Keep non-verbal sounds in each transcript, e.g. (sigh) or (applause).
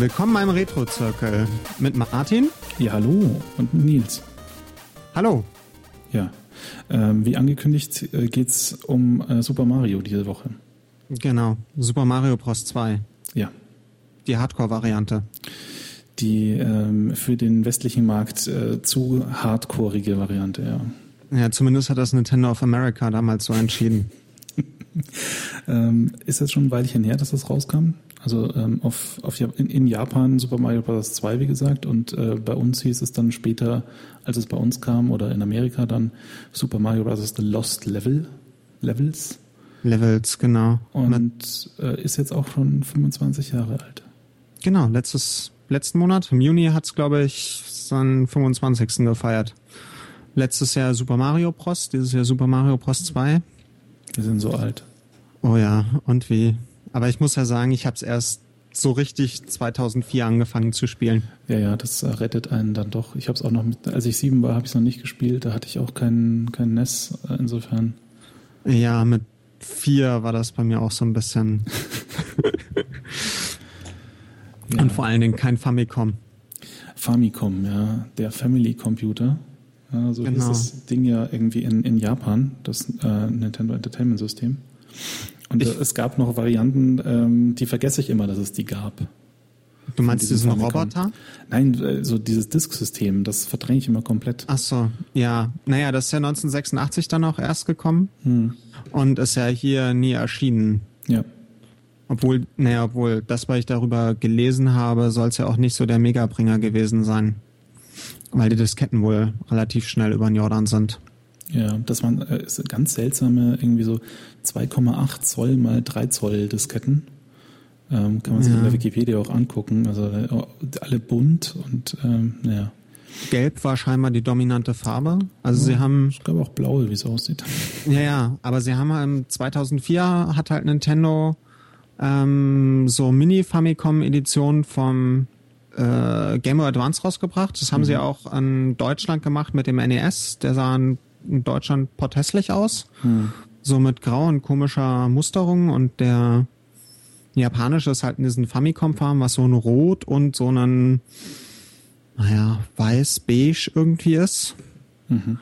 Willkommen beim Retro-Zirkel mit Martin. Ja, hallo und Nils. Hallo. Ja, ähm, wie angekündigt äh, geht's um äh, Super Mario diese Woche. Genau, Super Mario Bros. 2. Ja. Die Hardcore-Variante. Die ähm, für den westlichen Markt äh, zu hardcoreige Variante, ja. Ja, zumindest hat das Nintendo of America damals so entschieden. (laughs) ähm, ist das schon ein Weilchen her, dass das rauskam? Also ähm, auf, auf, in, in, Japan Super Mario Bros. 2, wie gesagt, und äh, bei uns hieß es dann später, als es bei uns kam, oder in Amerika dann Super Mario Bros. The Lost Level, Levels. Levels, genau. Und äh, ist jetzt auch schon 25 Jahre alt. Genau, letztes, letzten Monat, im Juni hat es, glaube ich, seinen 25. gefeiert. Letztes Jahr Super Mario Bros., dieses Jahr Super Mario Bros. 2. Wir sind so alt. Oh ja, und wie? Aber ich muss ja sagen, ich habe es erst so richtig 2004 angefangen zu spielen. Ja, ja, das rettet einen dann doch. Ich habe es auch noch, mit, als ich sieben war, habe ich es noch nicht gespielt. Da hatte ich auch kein, kein NES äh, insofern. Ja, mit vier war das bei mir auch so ein bisschen. (laughs) (laughs) ja. Und vor allen Dingen kein Famicom. Famicom, ja, der Family Computer. Ja, so genau. ist das Ding ja irgendwie in, in Japan, das äh, Nintendo Entertainment System. Und ich, es gab noch Varianten, ähm, die vergesse ich immer, dass es die gab. Du meinst diesen Roboter? Nein, äh, so dieses Disk-System, das verdränge ich immer komplett. Ach so, ja. Naja, das ist ja 1986 dann auch erst gekommen hm. und ist ja hier nie erschienen. Ja. Obwohl, naja, obwohl das, was ich darüber gelesen habe, soll es ja auch nicht so der Megabringer gewesen sein. Weil die Disketten wohl relativ schnell über den Jordan sind. Ja, das waren äh, ganz seltsame, irgendwie so 2,8 Zoll mal 3 Zoll Disketten. Ähm, kann man sich ja. in der Wikipedia auch angucken. Also äh, alle bunt und ähm, ja. Gelb war scheinbar die dominante Farbe. Also ja, sie haben. Ich glaube auch blau, wie es aussieht. Ja, ja, aber sie haben ähm, 2004 hat halt Nintendo ähm, so Mini-Famicom-Editionen vom äh, Game Boy Advance rausgebracht. Das haben mhm. sie auch in Deutschland gemacht mit dem NES. Der sah ein in Deutschland porthässlich aus. Hm. So mit grau und komischer Musterung und der japanische ist halt in diesen Famicom-Farben, was so ein Rot und so ein, naja, weiß-beige irgendwie ist. Mhm.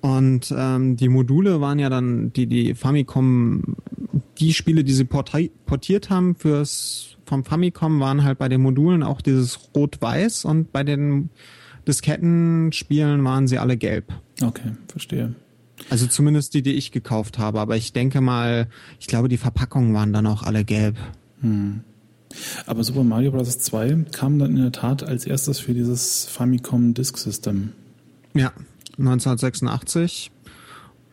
Und ähm, die Module waren ja dann, die, die Famicom, die Spiele, die sie portiert haben fürs vom Famicom, waren halt bei den Modulen auch dieses Rot-Weiß und bei den Diskettenspielen waren sie alle gelb. Okay, verstehe. Also zumindest die, die ich gekauft habe. Aber ich denke mal, ich glaube, die Verpackungen waren dann auch alle gelb. Hm. Aber Super Mario Bros. 2 kam dann in der Tat als erstes für dieses Famicom Disk System. Ja, 1986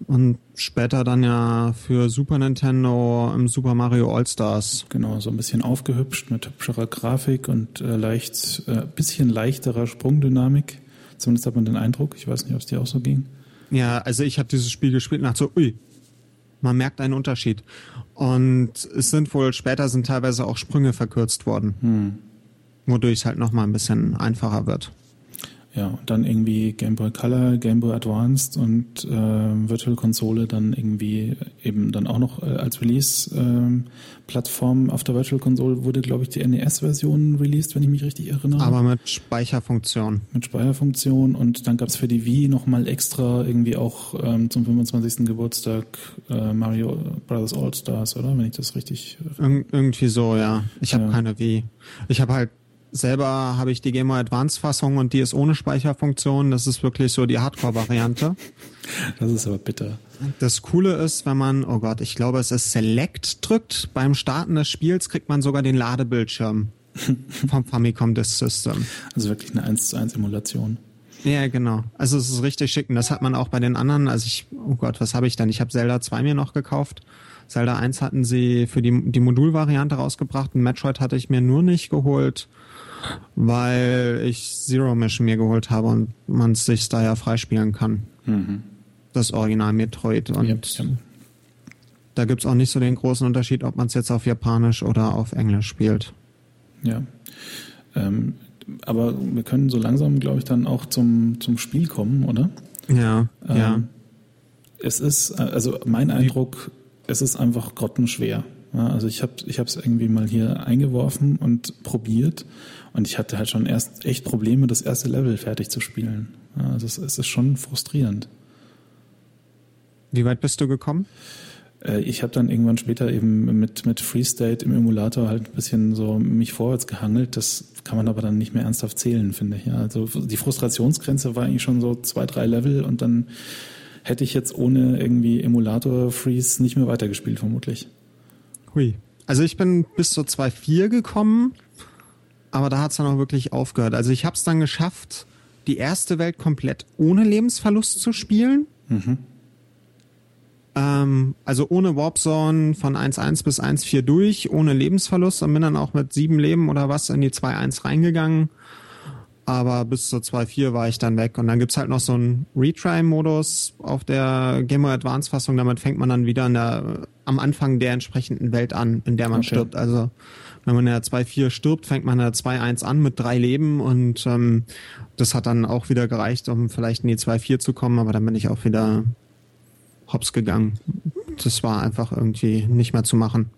und später dann ja für Super Nintendo im Super Mario All-Stars. Genau, so ein bisschen aufgehübscht mit hübscherer Grafik und äh, leicht, äh, bisschen leichterer Sprungdynamik. Zumindest hat man den Eindruck. Ich weiß nicht, ob es dir auch so ging. Ja, also ich habe dieses Spiel gespielt und dachte so, ui, man merkt einen Unterschied. Und es sind wohl, später sind teilweise auch Sprünge verkürzt worden. Hm. Wodurch es halt nochmal ein bisschen einfacher wird. Ja, und dann irgendwie Game Boy Color, Game Boy Advanced und äh, Virtual Konsole dann irgendwie eben dann auch noch äh, als Release-Plattform ähm, auf der Virtual Console wurde, glaube ich, die NES-Version released, wenn ich mich richtig erinnere. Aber mit Speicherfunktion. Mit Speicherfunktion und dann gab es für die Wii nochmal extra irgendwie auch ähm, zum 25. Geburtstag äh, Mario Brothers All Stars, oder? Wenn ich das richtig. Ir irgendwie so, ja. Ich habe ja. keine Wii. Ich habe halt Selber habe ich die Game Boy Advance Fassung und die ist ohne Speicherfunktion. Das ist wirklich so die Hardcore-Variante. Das ist aber bitter. Das Coole ist, wenn man, oh Gott, ich glaube, es ist Select drückt, beim Starten des Spiels kriegt man sogar den Ladebildschirm (laughs) vom Famicom Disk System. Also wirklich eine 1 zu 1 Emulation. Ja, genau. Also es ist richtig schick. Und das hat man auch bei den anderen. Also ich, oh Gott, was habe ich denn? Ich habe Zelda 2 mir noch gekauft. Zelda 1 hatten sie für die, die Modulvariante rausgebracht. Und Metroid hatte ich mir nur nicht geholt weil ich Zero Mission mir geholt habe und man es sich da ja freispielen kann. Mhm. Das Original Metroid. Und yep. da gibt es auch nicht so den großen Unterschied, ob man es jetzt auf Japanisch oder auf Englisch spielt. Ja. Ähm, aber wir können so langsam, glaube ich, dann auch zum, zum Spiel kommen, oder? Ja, ähm, ja. Es ist, also mein Eindruck, es ist einfach grottenschwer. Ja, also ich habe ich es irgendwie mal hier eingeworfen und probiert und ich hatte halt schon erst echt Probleme, das erste Level fertig zu spielen. Ja, also es, es ist schon frustrierend. Wie weit bist du gekommen? Äh, ich habe dann irgendwann später eben mit, mit Freestate im Emulator halt ein bisschen so mich vorwärts gehangelt. Das kann man aber dann nicht mehr ernsthaft zählen, finde ich. Ja, also die Frustrationsgrenze war eigentlich schon so zwei, drei Level und dann hätte ich jetzt ohne irgendwie Emulator-Freeze nicht mehr weitergespielt, vermutlich. Hui. Also ich bin bis zur 2.4 gekommen, aber da hat es dann auch wirklich aufgehört. Also ich habe es dann geschafft, die erste Welt komplett ohne Lebensverlust zu spielen. Mhm. Ähm, also ohne Warpzone von 1.1 bis 1.4 durch, ohne Lebensverlust und bin dann auch mit sieben Leben oder was in die 2.1 reingegangen. Aber bis zur 2.4 war ich dann weg. Und dann gibt's halt noch so einen Retry-Modus auf der Game Boy Advance-Fassung. Damit fängt man dann wieder der, am Anfang der entsprechenden Welt an, in der man okay. stirbt. Also wenn man in der 2.4 stirbt, fängt man in der 2.1 an mit drei Leben und ähm, das hat dann auch wieder gereicht, um vielleicht in die 2.4 zu kommen, aber dann bin ich auch wieder hops gegangen. Das war einfach irgendwie nicht mehr zu machen.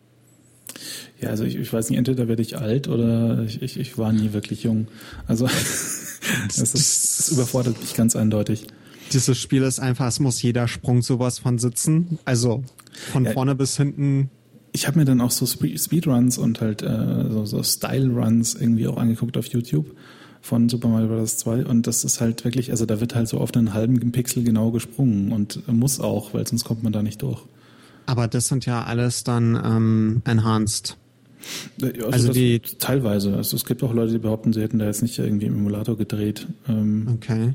Ja, also ich, ich weiß nicht, entweder werde ich alt oder ich, ich, ich war nie wirklich jung. Also (laughs) das, ist, das überfordert mich ganz eindeutig. Dieses Spiel ist einfach, es muss jeder Sprung sowas von sitzen. Also von ja, vorne bis hinten. Ich habe mir dann auch so Speedruns und halt äh, so, so Style-Runs irgendwie auch angeguckt auf YouTube von Super Mario Bros. 2 und das ist halt wirklich, also da wird halt so auf einen halben Pixel genau gesprungen und muss auch, weil sonst kommt man da nicht durch. Aber das sind ja alles dann ähm, enhanced. Also, also die teilweise. Also es gibt auch Leute, die behaupten, sie hätten da jetzt nicht irgendwie im Emulator gedreht. Ähm, okay.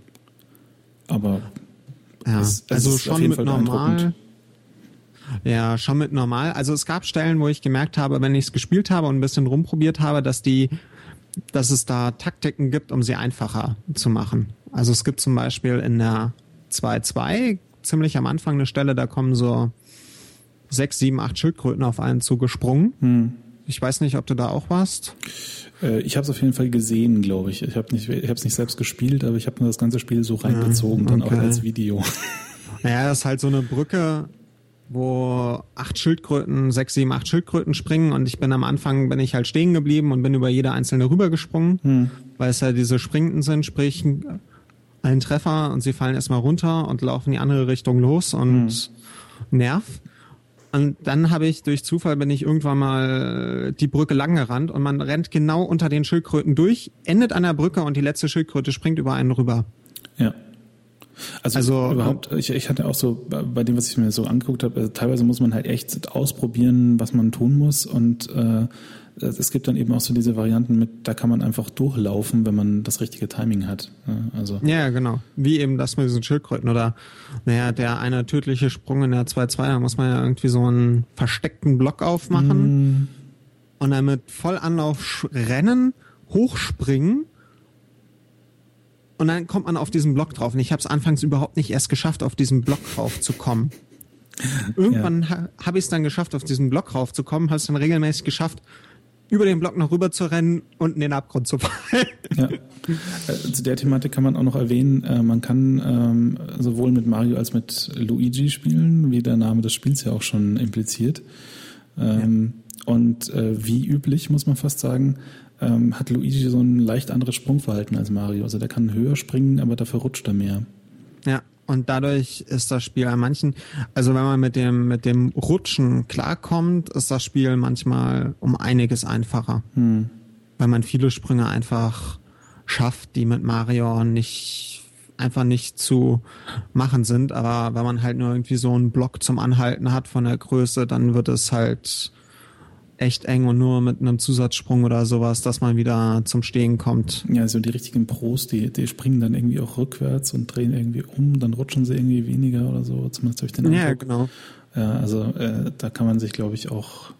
Aber ja, es, es also schon mit normal. Ja, schon mit normal. Also es gab Stellen, wo ich gemerkt habe, wenn ich es gespielt habe und ein bisschen rumprobiert habe, dass die dass es da Taktiken gibt, um sie einfacher zu machen. Also es gibt zum Beispiel in der 2.2 ziemlich am Anfang eine Stelle, da kommen so sechs, sieben, acht Schildkröten auf einen zugesprungen. Hm. Ich weiß nicht, ob du da auch warst. Äh, ich habe es auf jeden Fall gesehen, glaube ich. Ich habe nicht, ich habe es nicht selbst gespielt, aber ich habe mir das ganze Spiel so reingezogen, ja, okay. dann auch als Video. (laughs) Naja, das ist halt so eine Brücke, wo acht Schildkröten, sechs, sieben, acht Schildkröten springen und ich bin am Anfang, bin ich halt stehen geblieben und bin über jede einzelne rübergesprungen, hm. weil es ja diese Springenden sind, sprich ein Treffer und sie fallen erstmal runter und laufen in die andere Richtung los und hm. nerv. Und dann habe ich durch Zufall bin ich irgendwann mal die Brücke lang gerannt und man rennt genau unter den Schildkröten durch, endet an der Brücke und die letzte Schildkröte springt über einen rüber. Ja. Also, also überhaupt, ich, ich hatte auch so bei dem, was ich mir so angeguckt habe, also teilweise muss man halt echt ausprobieren, was man tun muss und äh, es gibt dann eben auch so diese Varianten mit, da kann man einfach durchlaufen, wenn man das richtige Timing hat. Also ja, genau. Wie eben das mit diesen Schildkröten oder naja, der eine tödliche Sprung in der 2-2, da muss man ja irgendwie so einen versteckten Block aufmachen mm. und dann mit Vollanlauf rennen, hochspringen und dann kommt man auf diesen Block drauf. Und ich habe es anfangs überhaupt nicht erst geschafft, auf diesen Block drauf zu kommen. (laughs) Irgendwann ja. ha, habe ich es dann geschafft, auf diesen Block raufzukommen, habe es dann regelmäßig geschafft, über den Block noch rüber zu rennen und in den Abgrund zu fallen. Ja. Äh, zu der Thematik kann man auch noch erwähnen, äh, man kann ähm, sowohl mit Mario als mit Luigi spielen, wie der Name des Spiels ja auch schon impliziert. Ähm, ja. Und äh, wie üblich, muss man fast sagen, ähm, hat Luigi so ein leicht anderes Sprungverhalten als Mario. Also der kann höher springen, aber dafür rutscht er mehr. Ja, und dadurch ist das Spiel an manchen, also wenn man mit dem, mit dem Rutschen klarkommt, ist das Spiel manchmal um einiges einfacher. Hm. Weil man viele Sprünge einfach schafft, die mit Mario nicht einfach nicht zu machen sind. Aber wenn man halt nur irgendwie so einen Block zum Anhalten hat von der Größe, dann wird es halt echt eng und nur mit einem Zusatzsprung oder sowas, dass man wieder zum Stehen kommt. Ja, so die richtigen Pros, die, die springen dann irgendwie auch rückwärts und drehen irgendwie um, dann rutschen sie irgendwie weniger oder so, zumindest durch den Eindruck. Ja, genau. Ja, also äh, da kann man sich, glaube ich, auch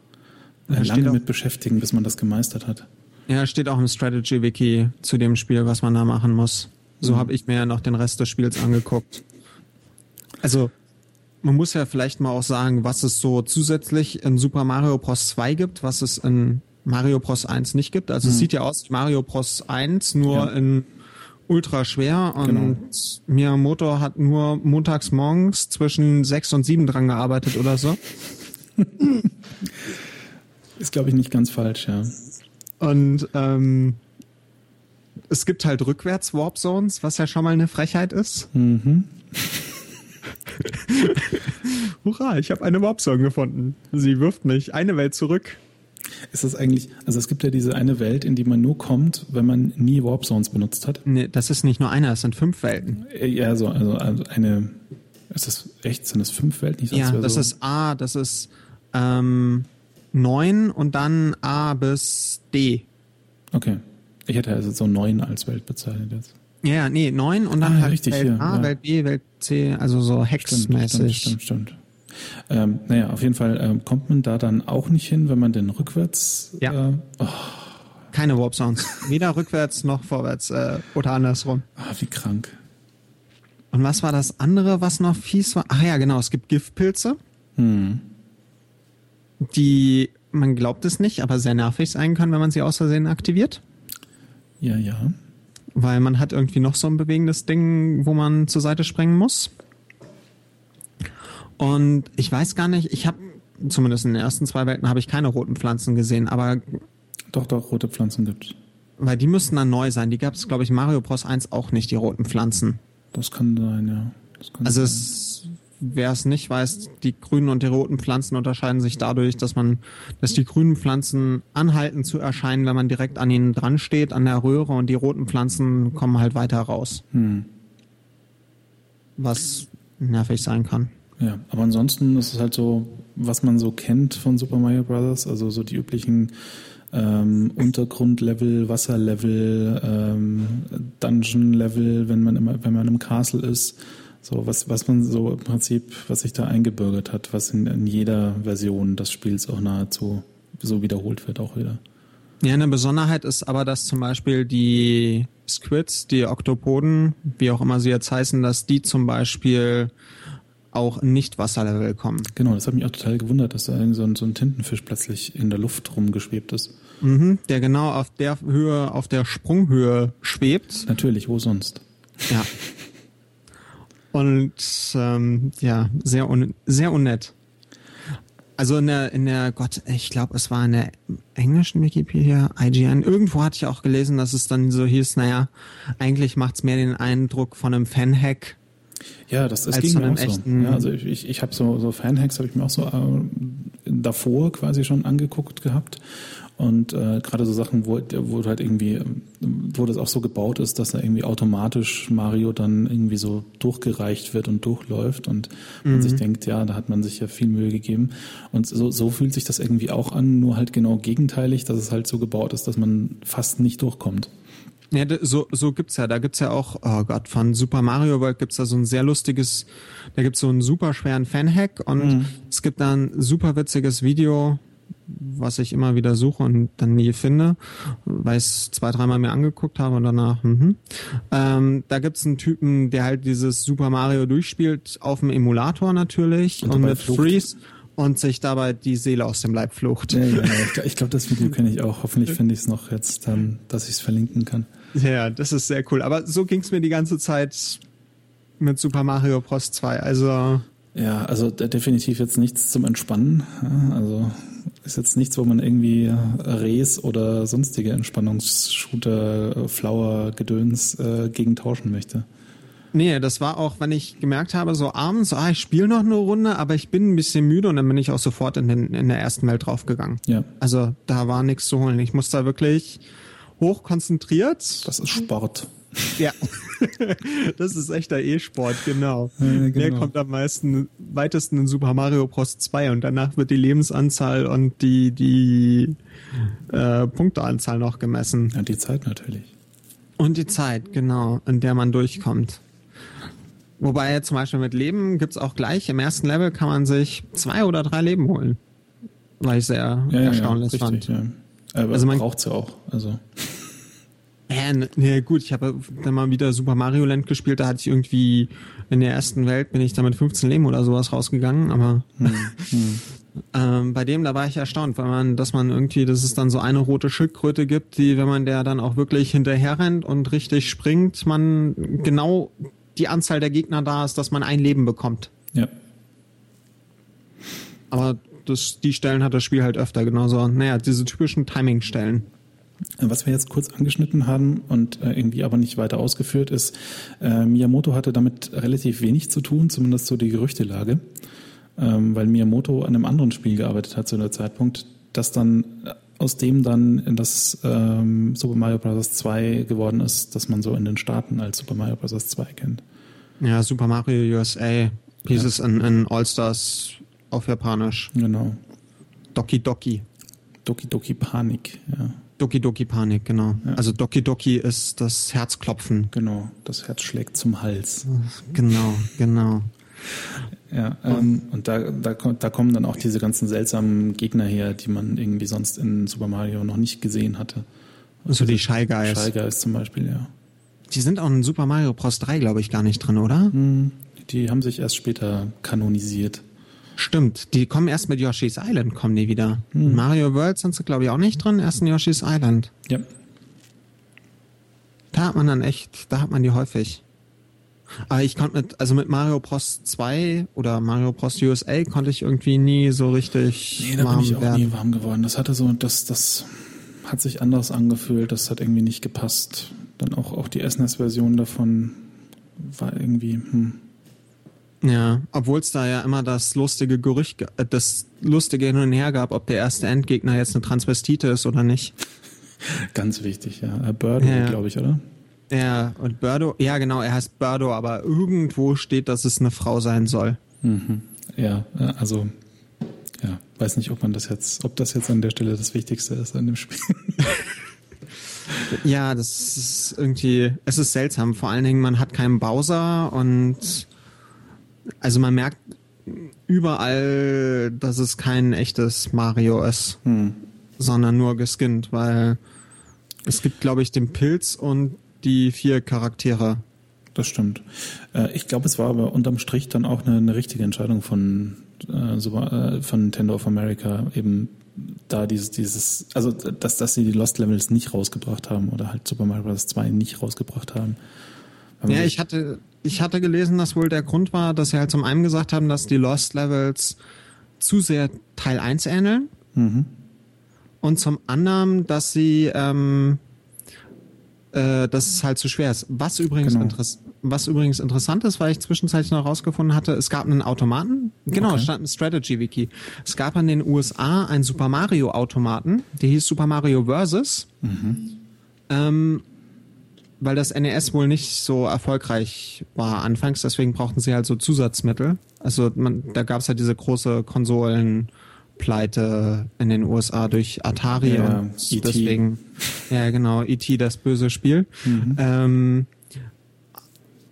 äh, lange mit beschäftigen, bis man das gemeistert hat. Ja, steht auch im Strategy-Wiki zu dem Spiel, was man da machen muss. So mhm. habe ich mir ja noch den Rest des Spiels angeguckt. Also man muss ja vielleicht mal auch sagen, was es so zusätzlich in Super Mario Bros. 2 gibt, was es in Mario Bros. 1 nicht gibt. Also mhm. es sieht ja aus wie Mario Bros. 1, nur ja. in ultra schwer und genau. Miyamoto hat nur montags morgens zwischen 6 und 7 dran gearbeitet oder so. (laughs) Ist, glaube ich, nicht ganz falsch, ja. Und ähm, es gibt halt rückwärts Warp Zones, was ja schon mal eine Frechheit ist. Mhm. (laughs) Hurra, ich habe eine Warp Zone gefunden. Sie wirft mich eine Welt zurück. Ist das eigentlich, also es gibt ja diese eine Welt, in die man nur kommt, wenn man nie Warp Zones benutzt hat. Nee, das ist nicht nur eine, es sind fünf Welten. Äh, Ja, so, also, also eine, ist das echt, sind das fünf Welten? Ich Ja, das so, ist A, das ist ähm, neun und dann A bis D. Okay. Ich hätte also so neun als Welt bezeichnet jetzt. Ja, ja, nee, neun und dann Ah, halt richtig, Welt hier, A, ja. Welt B, Welt C, also so Stimmt, stimmt, hexmäßig. stimmt, stimmt. Ähm, naja, auf jeden Fall ähm, kommt man da dann auch nicht hin, wenn man den rückwärts. Ja. Äh, oh, Keine Warp Zones. Weder rückwärts noch vorwärts äh, oder andersrum. ah, wie krank. Und was war das andere, was noch fies war? Ach ja, genau, es gibt Giftpilze, Hm. die, man glaubt es nicht, aber sehr nervig sein können, wenn man sie aus Versehen aktiviert. Ja, ja. Weil man hat irgendwie noch so ein bewegendes Ding, wo man zur Seite springen muss. Und ich weiß gar nicht, ich habe, zumindest in den ersten zwei Welten, habe ich keine roten Pflanzen gesehen, aber Doch, doch, rote Pflanzen gibt's. weil die müssten dann neu sein. Die gab es, glaube ich, Mario Bros. 1 auch nicht, die roten Pflanzen. Das kann sein, ja. Das kann Also sein. es, wer es nicht weiß, die grünen und die roten Pflanzen unterscheiden sich dadurch, dass man, dass die grünen Pflanzen anhalten zu erscheinen, wenn man direkt an ihnen dran steht, an der Röhre, und die roten Pflanzen kommen halt weiter raus. Hm. Was nervig sein kann. Ja, aber ansonsten ist es halt so, was man so kennt von Super Mario Bros., also so die üblichen ähm, Untergrundlevel, Wasserlevel, ähm, Dungeon-Level, wenn man immer, wenn man im Castle ist. So, was, was man so im Prinzip, was sich da eingebürgert hat, was in, in jeder Version des Spiels auch nahezu so wiederholt wird, auch wieder. Ja, eine Besonderheit ist aber, dass zum Beispiel die Squids, die Oktopoden, wie auch immer sie jetzt heißen, dass die zum Beispiel auch in Nicht-Wasserlevel kommen. Genau, das hat mich auch total gewundert, dass da irgend so ein, so ein Tintenfisch plötzlich in der Luft rumgeschwebt ist. Mhm, der genau auf der Höhe, auf der Sprunghöhe schwebt. Natürlich, wo sonst? Ja. (laughs) Und ähm, ja, sehr, un sehr unnett. Also in der, in der, Gott, ich glaube, es war in der englischen Wikipedia, IGN, irgendwo hatte ich auch gelesen, dass es dann so hieß, naja, eigentlich macht's mehr den Eindruck von einem Fan-Hack. Ja, das, Als ging mir auch so. Ja, also ich, ich, ich habe so, so Fanhacks habe ich mir auch so äh, davor quasi schon angeguckt gehabt. Und äh, gerade so Sachen, wo, wo halt irgendwie, wo das auch so gebaut ist, dass da irgendwie automatisch Mario dann irgendwie so durchgereicht wird und durchläuft und man sich denkt, ja, da hat man sich ja viel Mühe gegeben. Und so, so fühlt sich das irgendwie auch an, nur halt genau gegenteilig, dass es halt so gebaut ist, dass man fast nicht durchkommt. Ja, so, so gibt's ja. Da gibt's ja auch, oh Gott, von Super Mario World gibt's da so ein sehr lustiges, da gibt's so einen super schweren Fan-Hack und es gibt da ein super witziges Video, was ich immer wieder suche und dann nie finde, weil ich es zwei, dreimal mir angeguckt habe und danach, mhm. ähm, da gibt's einen Typen, der halt dieses Super Mario durchspielt, auf dem Emulator natürlich Und und, mit flucht. Freeze und sich dabei die Seele aus dem Leib flucht. Ja, ja, ja. Ich glaub- Ich glaube, das Video kenne ich auch. Hoffentlich finde ich es noch jetzt, dann, dass ich es verlinken kann. Ja, das ist sehr cool. Aber so ging's mir die ganze Zeit mit Super Mario Bros. 2. Also, Ja, also de- definitiv jetzt nichts zum Entspannen. Also ist jetzt nichts, wo man irgendwie Res oder sonstige Entspannungsshooter, äh, Flower, Gedöns äh, gegen tauschen möchte. nee, das war auch, wenn ich gemerkt habe, so abends, ah, ich spiele noch eine Runde, aber ich bin ein bisschen müde und dann bin ich auch sofort in, den, in der ersten Welt draufgegangen. Ja, Also, da war nichts zu holen. Ich muss da wirklich hoch konzentriert. das ist Sport. Ja. (laughs) das ist echter E-Sport, genau. Ja, Der genau. kommt am meisten, weitesten in Super Mario Bros. 2 und danach wird die Lebensanzahl und die, die äh, Punkteanzahl noch gemessen. Ja, die Zeit natürlich. Und die Zeit, genau, in der man durchkommt. Wobei zum Beispiel mit Leben gibt's auch gleich, im ersten Level kann man sich zwei oder drei Leben holen. Weil ich sehr Ja, erstaunlich ja, fand. richtig, ja. Aber Also man- braucht's ja auch. Also Ja, n- nee, gut, ich habe dann mal wieder Super Mario Land gespielt, da hatte ich irgendwie in der ersten Welt bin ich da mit 15 Leben oder sowas rausgegangen, aber (laughs) ähm, bei dem, da war ich erstaunt, weil man, dass man irgendwie, dass es dann so eine rote Schildkröte gibt, die, wenn man der dann auch wirklich hinterher rennt und richtig springt, man genau die Anzahl der Gegner da ist, dass man ein Leben bekommt. ja. Aber das, die Stellen hat das Spiel halt öfter, genauso. Naja, diese typischen Timing-Stellen. Was wir jetzt kurz angeschnitten haben und äh, irgendwie aber nicht weiter ausgeführt ist, äh, Miyamoto hatte damit relativ wenig zu tun, zumindest so die Gerüchtelage, ähm, weil Miyamoto an einem anderen Spiel gearbeitet hat zu der Zeitpunkt, das dann äh, aus dem dann das ähm, Super Mario Bros. 2 geworden ist, das man so in den Staaten als Super Mario Bros. 2 kennt. Ja, Super Mario USA hieß ja. es in, in All-Stars auf Japanisch. Genau. Doki Doki. Doki Doki Panik, ja. Doki Doki Panik, genau. Ja. Also Doki Doki ist das Herzklopfen. Genau, das Herz schlägt zum Hals. Genau, genau. Ja, ähm, und da, da, da kommen dann auch diese ganzen seltsamen Gegner her, die man irgendwie sonst in Super Mario noch nicht gesehen hatte. Also die Shy Guys. Shy Guys zum Beispiel, ja. Die sind auch in Super Mario Bros. 3, glaube ich, gar nicht drin, oder? Hm, die haben sich erst später kanonisiert. Stimmt, die kommen erst mit Yoshi's Island, kommen die wieder. Hm. Mario World sind sie, glaube ich, auch nicht drin, erst in Yoshi's Island. Ja. Da hat man dann echt, da hat man die häufig. Aber ich konnte mit, also mit Mario Bros 2 oder Mario Bros USA konnte ich irgendwie nie so richtig nee, da warm bin ich auch werden. nie warm geworden. Das hatte so, das, das hat sich anders angefühlt, das hat irgendwie nicht gepasst. Dann auch, auch die SNES-Version davon war irgendwie, hm. Ja, obwohl es da ja immer das lustige Gerücht, äh, das lustige Hin und Her gab, ob der erste Endgegner jetzt eine Transvestite ist oder nicht. (laughs) Ganz wichtig, ja. Birdo, ja, glaube ich, oder? Ja, und Birdo, ja genau, er heißt Birdo, aber irgendwo steht, dass es eine Frau sein soll. Mhm. Ja, also ja, weiß nicht, ob man das jetzt, ob das jetzt an der Stelle das Wichtigste ist an dem Spiel. (laughs) ja, das ist irgendwie, es ist seltsam. Vor allen Dingen, man hat keinen Bowser und also man merkt überall, dass es kein echtes Mario ist, hm. sondern nur geskinnt, weil es gibt, glaube ich, den Pilz und die vier Charaktere. Das stimmt. Äh, ich glaube, es war aber unterm Strich dann auch eine, eine richtige Entscheidung von, äh, äh, von Nintendo of America, eben da dieses, dieses, also dass, dass sie die Lost Levels nicht rausgebracht haben oder halt Super Mario Bros. 2 nicht rausgebracht haben. Ja, ich hatte, ich hatte gelesen, dass wohl der Grund war, dass sie halt zum einen gesagt haben, dass die Lost Levels zu sehr Teil 1 ähneln. Mhm. Und zum anderen, dass sie ähm, äh, dass es halt zu schwer ist. Was übrigens, genau. was übrigens interessant ist, weil ich zwischenzeitlich noch rausgefunden hatte, es gab einen Automaten, genau, okay. stand ein Strategy-Wiki. Es gab in den USA einen Super Mario-Automaten, der hieß Super Mario Versus. Mhm. Ähm, weil das NES wohl nicht so erfolgreich war anfangs, deswegen brauchten sie halt so Zusatzmittel. Also man, da gab es halt diese große Konsolen Pleite in den USA durch Atari ja, und e deswegen, ja genau, E.T. das böse Spiel. Mhm. Ähm,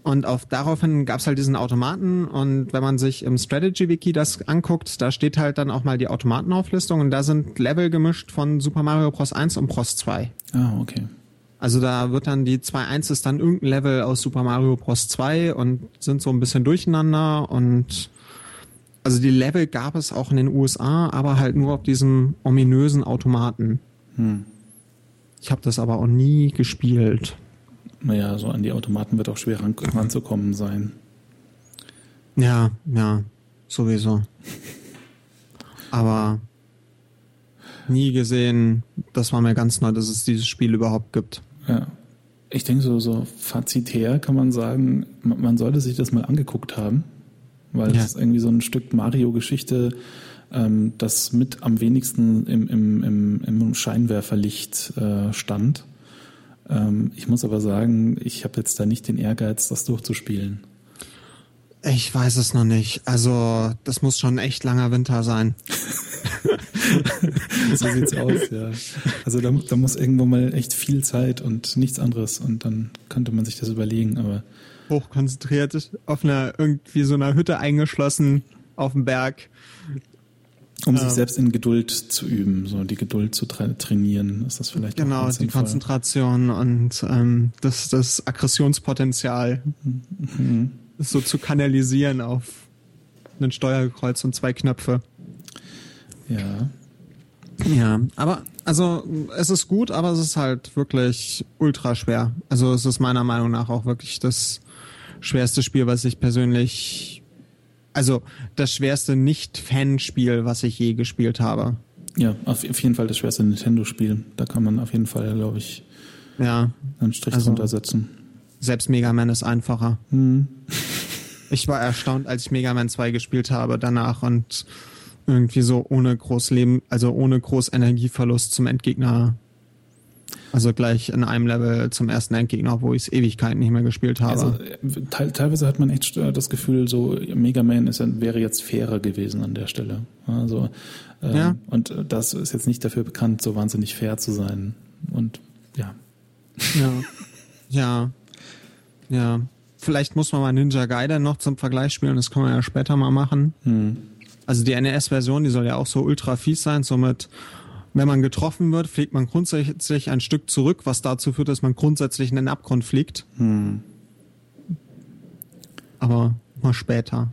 und auf daraufhin gab es halt diesen Automaten und wenn man sich im Strategy Wiki das anguckt, da steht halt dann auch mal die Automatenauflistung und da sind Level gemischt von Super Mario Bros. 1 und Bros. 2. Ah, okay. Also da wird dann die 2.1 ist dann irgendein Level aus Super Mario Bros. 2 und sind so ein bisschen durcheinander und also die Level gab es auch in den USA, aber halt nur auf diesem ominösen Automaten. Hm. Ich habe das aber auch nie gespielt. Naja, so an die Automaten wird auch schwer ran, ranzukommen sein. Ja, ja, sowieso. aber nie gesehen, das war mir ganz neu, dass es dieses Spiel überhaupt gibt. Ja. Ich denke, so, so fazitär kann man sagen, man sollte sich das mal angeguckt haben weil ja. es ist irgendwie so ein Stück Mario-Geschichte, ähm, das mit am wenigsten im, im, im, im Scheinwerferlicht äh, stand. Ähm, ich muss aber sagen, ich habe jetzt da nicht den Ehrgeiz, das durchzuspielen. Ich weiß es noch nicht. Also, das muss schon ein echt langer Winter sein. (laughs) so sieht's aus, ja. Also da, da muss irgendwo mal echt viel Zeit und nichts anderes und dann könnte man sich das überlegen, aber hochkonzentriert auf einer irgendwie so einer Hütte eingeschlossen auf dem Berg. Um ähm, sich selbst in Geduld zu üben, so die Geduld zu tra trainieren, ist das vielleicht genau die Konzentration und ähm, das das Aggressionspotenzial mhm. So zu kanalisieren auf ein Steuerkreuz und zwei Knöpfe. Ja. Ja, aber also es ist gut, aber es ist halt wirklich ultra schwer. Also es ist meiner Meinung nach auch wirklich das schwerste Spiel, was ich persönlich Also das schwerste Nicht-Fanspiel, was ich je gespielt habe. Ja, auf jeden Fall das schwerste Nintendo-Spiel. Da kann man auf jeden Fall, glaube ich, ja. einen Strich also, drunter setzen. Selbst Mega Man ist einfacher. Mhm. Ich war erstaunt, als ich Mega Man 2 gespielt habe danach und irgendwie so ohne groß Leben, also ohne groß Energieverlust zum Endgegner also gleich in einem Level zum ersten Endgegner, wo ich es Ewigkeiten nicht mehr gespielt habe. Also, te teilweise hat man echt das Gefühl, so Mega Man ist, wäre jetzt fairer gewesen an der Stelle. Also ähm, ja. und das ist jetzt nicht dafür bekannt, so wahnsinnig fair zu sein. Und ja. Ja. ja. Ja. Vielleicht muss man mal Ninja Gaiden noch zum Vergleich spielen, das können wir ja später mal machen. Hm. Also die NES-Version, die soll ja auch so ultra fies sein, so mit wenn man getroffen wird, fliegt man grundsätzlich ein Stück zurück, was dazu führt, dass man grundsätzlich in den Abgrund fliegt. Hm. Aber mal später.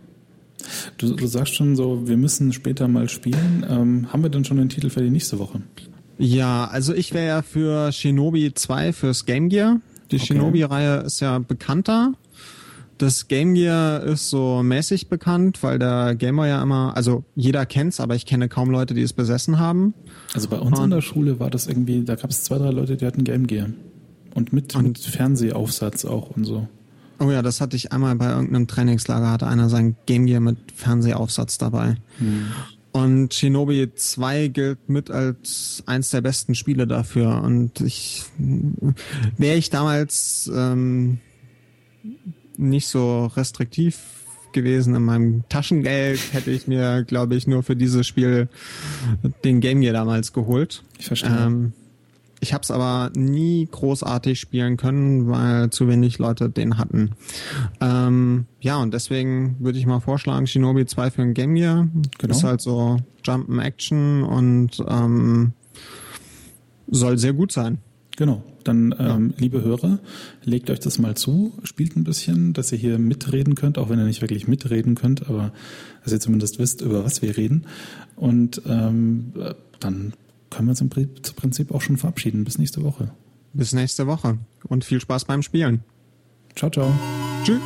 Du, du, sagst schon so, wir müssen später mal spielen. Ähm, haben wir denn schon den Titel für die nächste Woche? Ja, also ich wäre ja für Shinobi 2 fürs Game Gear. Die okay. Shinobi-Reihe ist ja bekannter. Das Game Gear ist so mäßig bekannt, weil der Gamer ja immer, also jeder kennt's, aber ich kenne kaum Leute, die es besessen haben. Also bei uns und, in der Schule war das irgendwie, da gab es zwei, drei Leute, die hatten Game Gear. Und mit, und, mit Fernsehaufsatz auch und so. Oh ja, das hatte ich einmal bei irgendeinem Trainingslager, hatte einer sein Game Gear mit Fernsehaufsatz dabei. Hm. Und Shinobi 2 gilt mit als eins der besten Spiele dafür. Und ich wäre ich damals ähm, nicht so restriktiv gewesen in meinem Taschengeld, hätte ich mir, glaube ich, nur für dieses Spiel den Game Gear damals geholt. Ich verstehe. Ähm, ich habe es aber nie großartig spielen können, weil zu wenig Leute den hatten. Ähm, ja, und deswegen würde ich mal vorschlagen, Shinobi 2 für ein Game Gear. Genau. Ist halt so Jumpen Action und ähm, soll sehr gut sein. Genau. Dann, ähm, ja. liebe Hörer, legt euch das mal zu, spielt ein bisschen, dass ihr hier mitreden könnt, auch wenn ihr nicht wirklich mitreden könnt, aber dass ihr zumindest wisst, über was wir reden. Und ähm, dann können wir uns im Prinzip auch schon verabschieden. Bis nächste Woche. Bis nächste Woche und viel Spaß beim Spielen. Ciao, ciao. Tschüss.